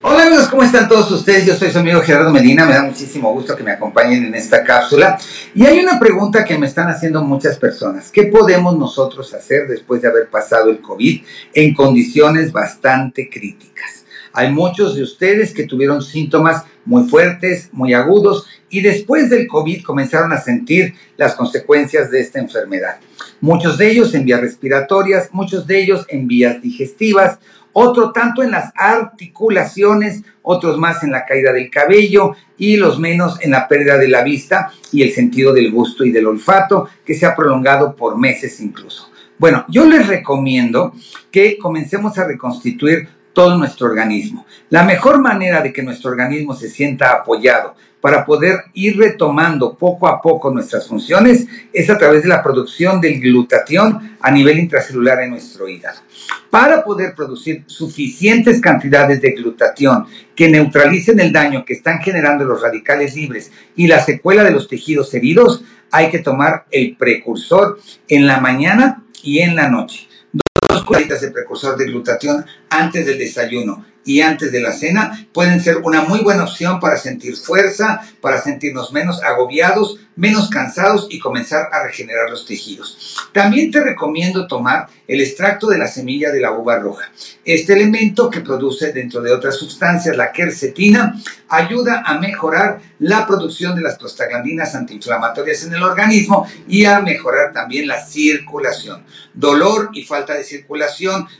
Hola amigos, ¿cómo están todos ustedes? Yo soy su amigo Gerardo Medina, me da muchísimo gusto que me acompañen en esta cápsula. Y hay una pregunta que me están haciendo muchas personas. ¿Qué podemos nosotros hacer después de haber pasado el COVID en condiciones bastante críticas? Hay muchos de ustedes que tuvieron síntomas muy fuertes, muy agudos, y después del COVID comenzaron a sentir las consecuencias de esta enfermedad. Muchos de ellos en vías respiratorias, muchos de ellos en vías digestivas, otro tanto en las articulaciones, otros más en la caída del cabello y los menos en la pérdida de la vista y el sentido del gusto y del olfato, que se ha prolongado por meses incluso. Bueno, yo les recomiendo que comencemos a reconstituir todo nuestro organismo. La mejor manera de que nuestro organismo se sienta apoyado para poder ir retomando poco a poco nuestras funciones es a través de la producción del glutatión a nivel intracelular en nuestro hígado. Para poder producir suficientes cantidades de glutatión que neutralicen el daño que están generando los radicales libres y la secuela de los tejidos heridos, hay que tomar el precursor en la mañana y en la noche. Dos cucharitas de precursor de glutatión antes del desayuno y antes de la cena pueden ser una muy buena opción para sentir fuerza, para sentirnos menos agobiados, menos cansados y comenzar a regenerar los tejidos. También te recomiendo tomar el extracto de la semilla de la uva roja. Este elemento que produce dentro de otras sustancias la quercetina ayuda a mejorar la producción de las prostaglandinas antiinflamatorias en el organismo y a mejorar también la circulación. Dolor y falta de circulación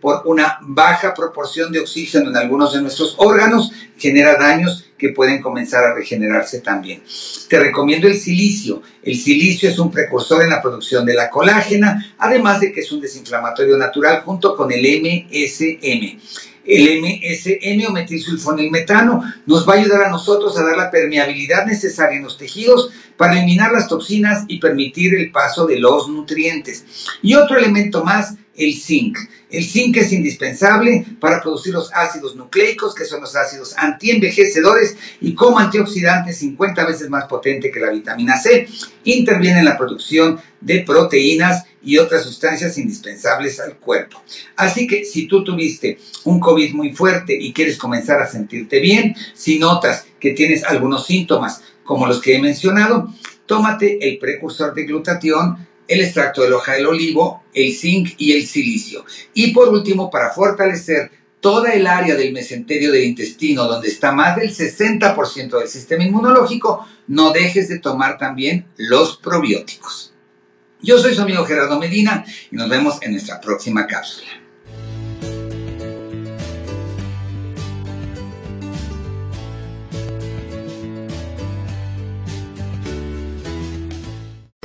por una baja proporción de oxígeno en algunos de nuestros órganos genera daños que pueden comenzar a regenerarse también. Te recomiendo el silicio. El silicio es un precursor en la producción de la colágena, además de que es un desinflamatorio natural junto con el MSM. El MSM o metilsulfonilmetano nos va a ayudar a nosotros a dar la permeabilidad necesaria en los tejidos para eliminar las toxinas y permitir el paso de los nutrientes. Y otro elemento más el zinc. El zinc es indispensable para producir los ácidos nucleicos, que son los ácidos antienvejecedores y como antioxidante 50 veces más potente que la vitamina C. Interviene en la producción de proteínas y otras sustancias indispensables al cuerpo. Así que si tú tuviste un COVID muy fuerte y quieres comenzar a sentirte bien, si notas que tienes algunos síntomas como los que he mencionado, tómate el precursor de glutatión el extracto de hoja del olivo, el zinc y el silicio. Y por último, para fortalecer toda el área del mesenterio del intestino, donde está más del 60% del sistema inmunológico, no dejes de tomar también los probióticos. Yo soy su amigo Gerardo Medina y nos vemos en nuestra próxima cápsula.